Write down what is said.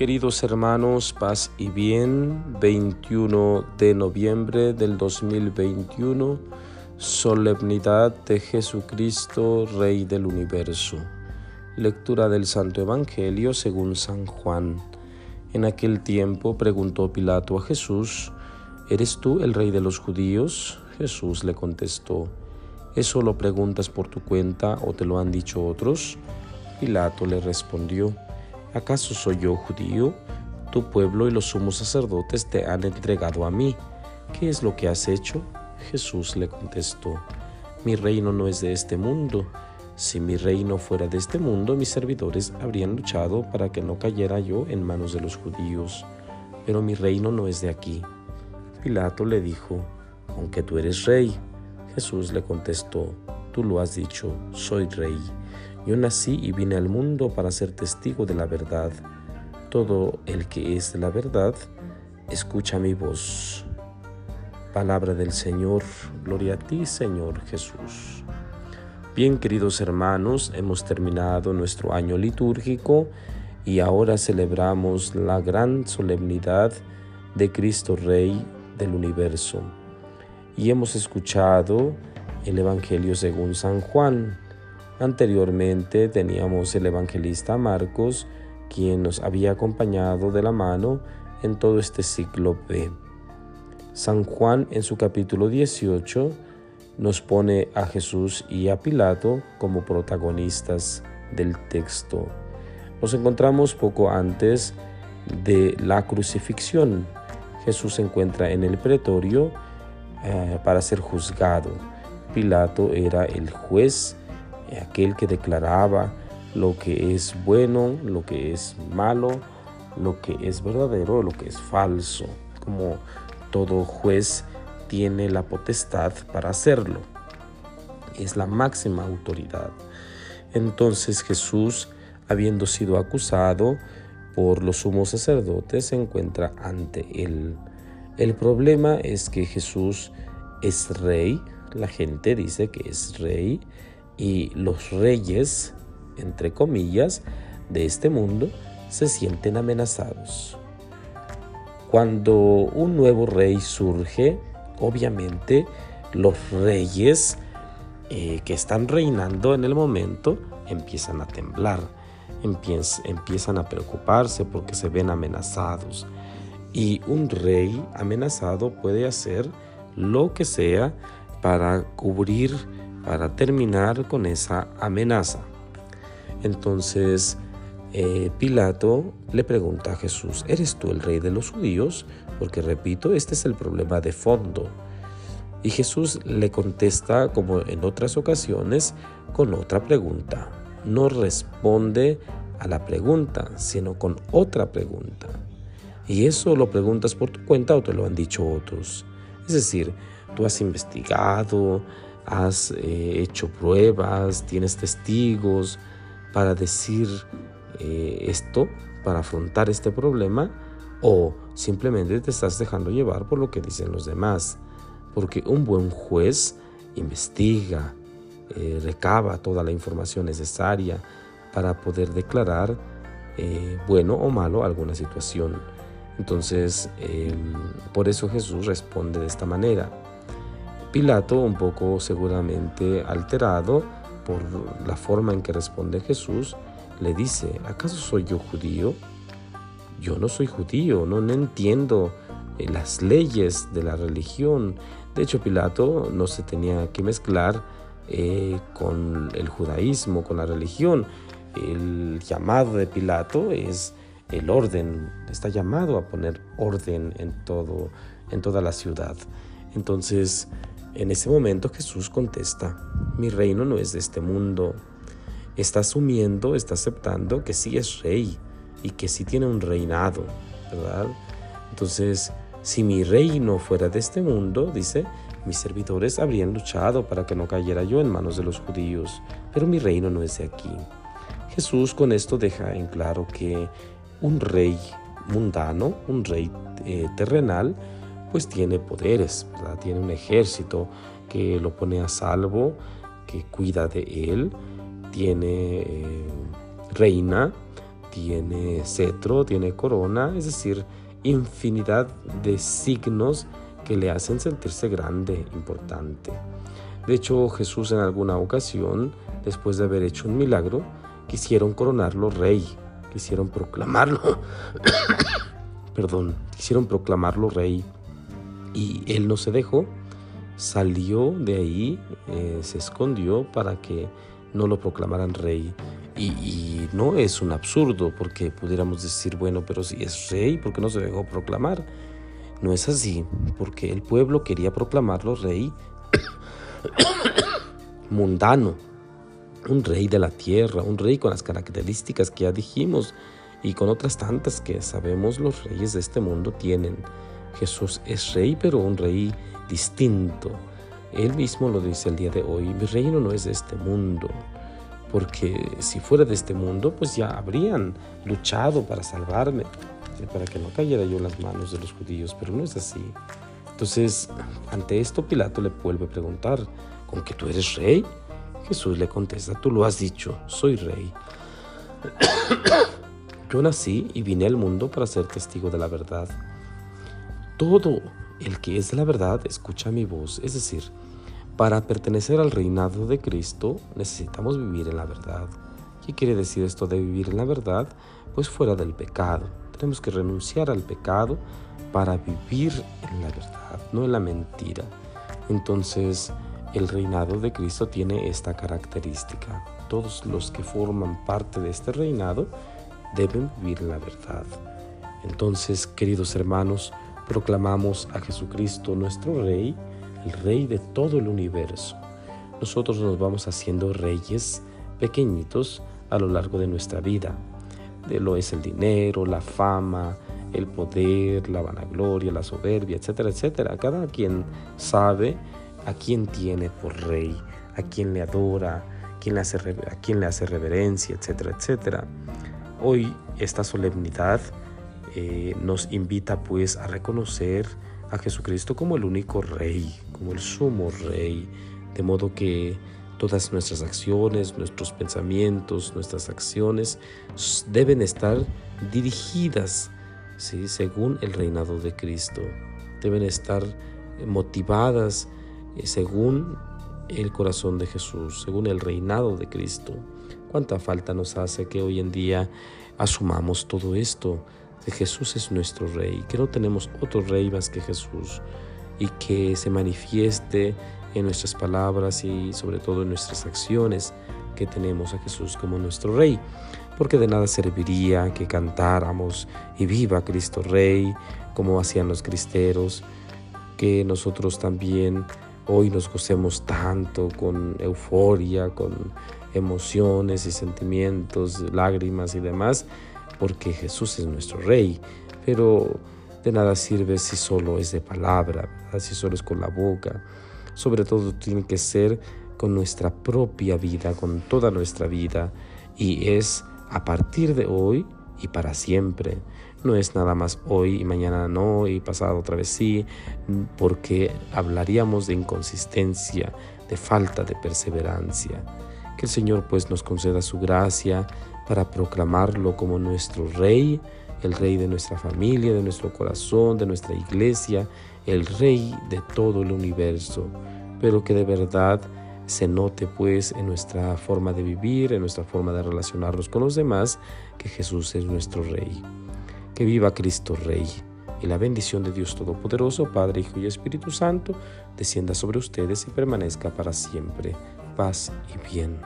Queridos hermanos, paz y bien, 21 de noviembre del 2021, solemnidad de Jesucristo, Rey del universo. Lectura del Santo Evangelio según San Juan. En aquel tiempo preguntó Pilato a Jesús, ¿Eres tú el rey de los judíos? Jesús le contestó, ¿eso lo preguntas por tu cuenta o te lo han dicho otros? Pilato le respondió, ¿acaso soy yo judío? Tu pueblo y los sumos sacerdotes te han entregado a mí. ¿Qué es lo que has hecho? Jesús le contestó, mi reino no es de este mundo. Si mi reino fuera de este mundo, mis servidores habrían luchado para que no cayera yo en manos de los judíos. Pero mi reino no es de aquí. Pilato le dijo, aunque tú eres rey. Jesús le contestó, tú lo has dicho, soy rey. Yo nací y vine al mundo para ser testigo de la verdad. Todo el que es de la verdad, escucha mi voz. Palabra del Señor, gloria a ti Señor Jesús. Bien queridos hermanos, hemos terminado nuestro año litúrgico y ahora celebramos la gran solemnidad de Cristo Rey del universo. Y hemos escuchado el Evangelio según San Juan Anteriormente teníamos el evangelista Marcos, quien nos había acompañado de la mano en todo este ciclo B. San Juan en su capítulo 18 nos pone a Jesús y a Pilato como protagonistas del texto. Nos encontramos poco antes de la crucifixión. Jesús se encuentra en el pretorio eh, para ser juzgado. Pilato era el juez aquel que declaraba lo que es bueno, lo que es malo, lo que es verdadero, lo que es falso, como todo juez tiene la potestad para hacerlo. Es la máxima autoridad. Entonces Jesús, habiendo sido acusado por los sumos sacerdotes, se encuentra ante él. El problema es que Jesús es rey, la gente dice que es rey, y los reyes, entre comillas, de este mundo se sienten amenazados. Cuando un nuevo rey surge, obviamente los reyes eh, que están reinando en el momento empiezan a temblar, empiezan a preocuparse porque se ven amenazados. Y un rey amenazado puede hacer lo que sea para cubrir para terminar con esa amenaza. Entonces eh, Pilato le pregunta a Jesús, ¿eres tú el rey de los judíos? Porque repito, este es el problema de fondo. Y Jesús le contesta, como en otras ocasiones, con otra pregunta. No responde a la pregunta, sino con otra pregunta. Y eso lo preguntas por tu cuenta o te lo han dicho otros. Es decir, tú has investigado, has eh, hecho pruebas, tienes testigos para decir eh, esto, para afrontar este problema, o simplemente te estás dejando llevar por lo que dicen los demás. Porque un buen juez investiga, eh, recaba toda la información necesaria para poder declarar bueno o malo alguna situación. Entonces, em, por eso Jesús responde de esta manera. Pilato, un poco seguramente alterado por la forma en que responde Jesús, le dice, ¿acaso soy yo judío? Yo no soy judío, no, entiendo eh, las leyes de la religión. De hecho, Pilato no se tenía que mezclar eh, con el judaísmo, con la religión. El llamado de Pilato es el orden, está llamado a poner orden en todo, en toda la ciudad. Entonces, en ese momento Jesús contesta, mi reino no es de este mundo. Está asumiendo, está aceptando que sí es rey y que sí tiene un reinado, ¿verdad? Entonces, si mi reino fuera de este mundo, dice, mis servidores habrían luchado para que no cayera yo en manos de los judíos, pero mi reino no es de aquí. Jesús con esto deja en claro que un rey mundano, un rey eh, terrenal, pues tiene poderes, tiene un ejército que lo pone a salvo, que cuida de él, tiene eh, reina, tiene cetro, tiene corona, es decir, infinidad de signos que le hacen sentirse grande, importante. De hecho, Jesús en alguna ocasión, después de haber hecho un milagro, quisieron coronarlo rey, quisieron proclamarlo, perdón, quisieron proclamarlo rey. Y él no se dejó, salió de ahí, eh, se escondió para que no lo proclamaran rey. Y, no es un absurdo, porque pudiéramos decir, bueno, pero si es rey, ¿por qué no se dejó proclamar? No es así, porque el pueblo quería proclamarlo rey mundano, un rey de la tierra, un rey con las características que ya dijimos y con otras tantas que sabemos los reyes de este mundo tienen. Jesús es rey, pero un rey distinto. Él mismo lo dice el día de hoy, mi reino no es de este mundo, porque si fuera de este mundo, pues ya habrían luchado para salvarme, para que no cayera yo en las manos de los judíos, pero no es así. Entonces, ante esto Pilato le vuelve a preguntar, ¿con que tú eres rey? Jesús le contesta, tú lo has dicho, soy rey. Yo nací y vine al mundo para ser testigo de la verdad. Todo el que es la verdad escucha mi voz, es decir, para pertenecer al reinado de Cristo necesitamos vivir en la verdad. ¿Qué quiere decir esto de vivir en la verdad? Pues fuera del pecado. Tenemos que renunciar al pecado para vivir en la verdad, no en la mentira. Entonces, el reinado de Cristo tiene esta característica. Todos los que forman parte de este reinado deben vivir en la verdad. Entonces, queridos hermanos, proclamamos a Jesucristo nuestro Rey, el Rey de todo el universo. Nosotros nos vamos haciendo reyes pequeñitos a lo largo de nuestra vida. De lo es el dinero, la fama, el poder, la vanagloria, la soberbia, etcétera, etcétera. Cada quien sabe a quién tiene por rey, a quién le adora, a quién le hace, reverencia, etcétera, etcétera. Hoy esta solemnidad eh, nos invita pues a reconocer a Jesucristo como el único rey, como el sumo rey, de modo que todas nuestras acciones, nuestros pensamientos, nuestras acciones deben estar dirigidas según el reinado de Cristo. Deben estar motivadas eh, según el corazón de Jesús, según el reinado de Cristo. ¿Cuánta falta nos hace que hoy en día asumamos todo esto? De Jesús es nuestro Rey, que no tenemos otro Rey más que Jesús y que se manifieste en nuestras palabras y sobre todo en nuestras acciones que tenemos a Jesús como nuestro Rey. Porque de nada serviría que cantáramos y viva Cristo Rey, como hacían los cristeros, que nosotros también hoy nos gocemos tanto con euforia, con emociones y sentimientos, lágrimas y demás, porque Jesús es nuestro Rey. Pero de nada sirve si solo es de palabra, si solo es con la boca. Sobre todo tiene que ser con nuestra propia vida, con toda nuestra vida, y es a partir de hoy y para siempre. No es nada más hoy y mañana no y pasado otra vez sí, porque hablaríamos de inconsistencia, de falta de perseverancia. Que el Señor pues nos conceda su gracia para proclamarlo como nuestro Rey, el Rey de nuestra familia, de nuestro corazón, de nuestra iglesia, el Rey de todo el universo, pero que de verdad se note pues en nuestra forma de vivir, en nuestra forma de relacionarnos con los demás, que Jesús es nuestro Rey. Que viva Cristo Rey. Y la bendición de Dios Todopoderoso, Padre, Hijo y Espíritu Santo, descienda sobre ustedes y permanezca para siempre. Paz y bien.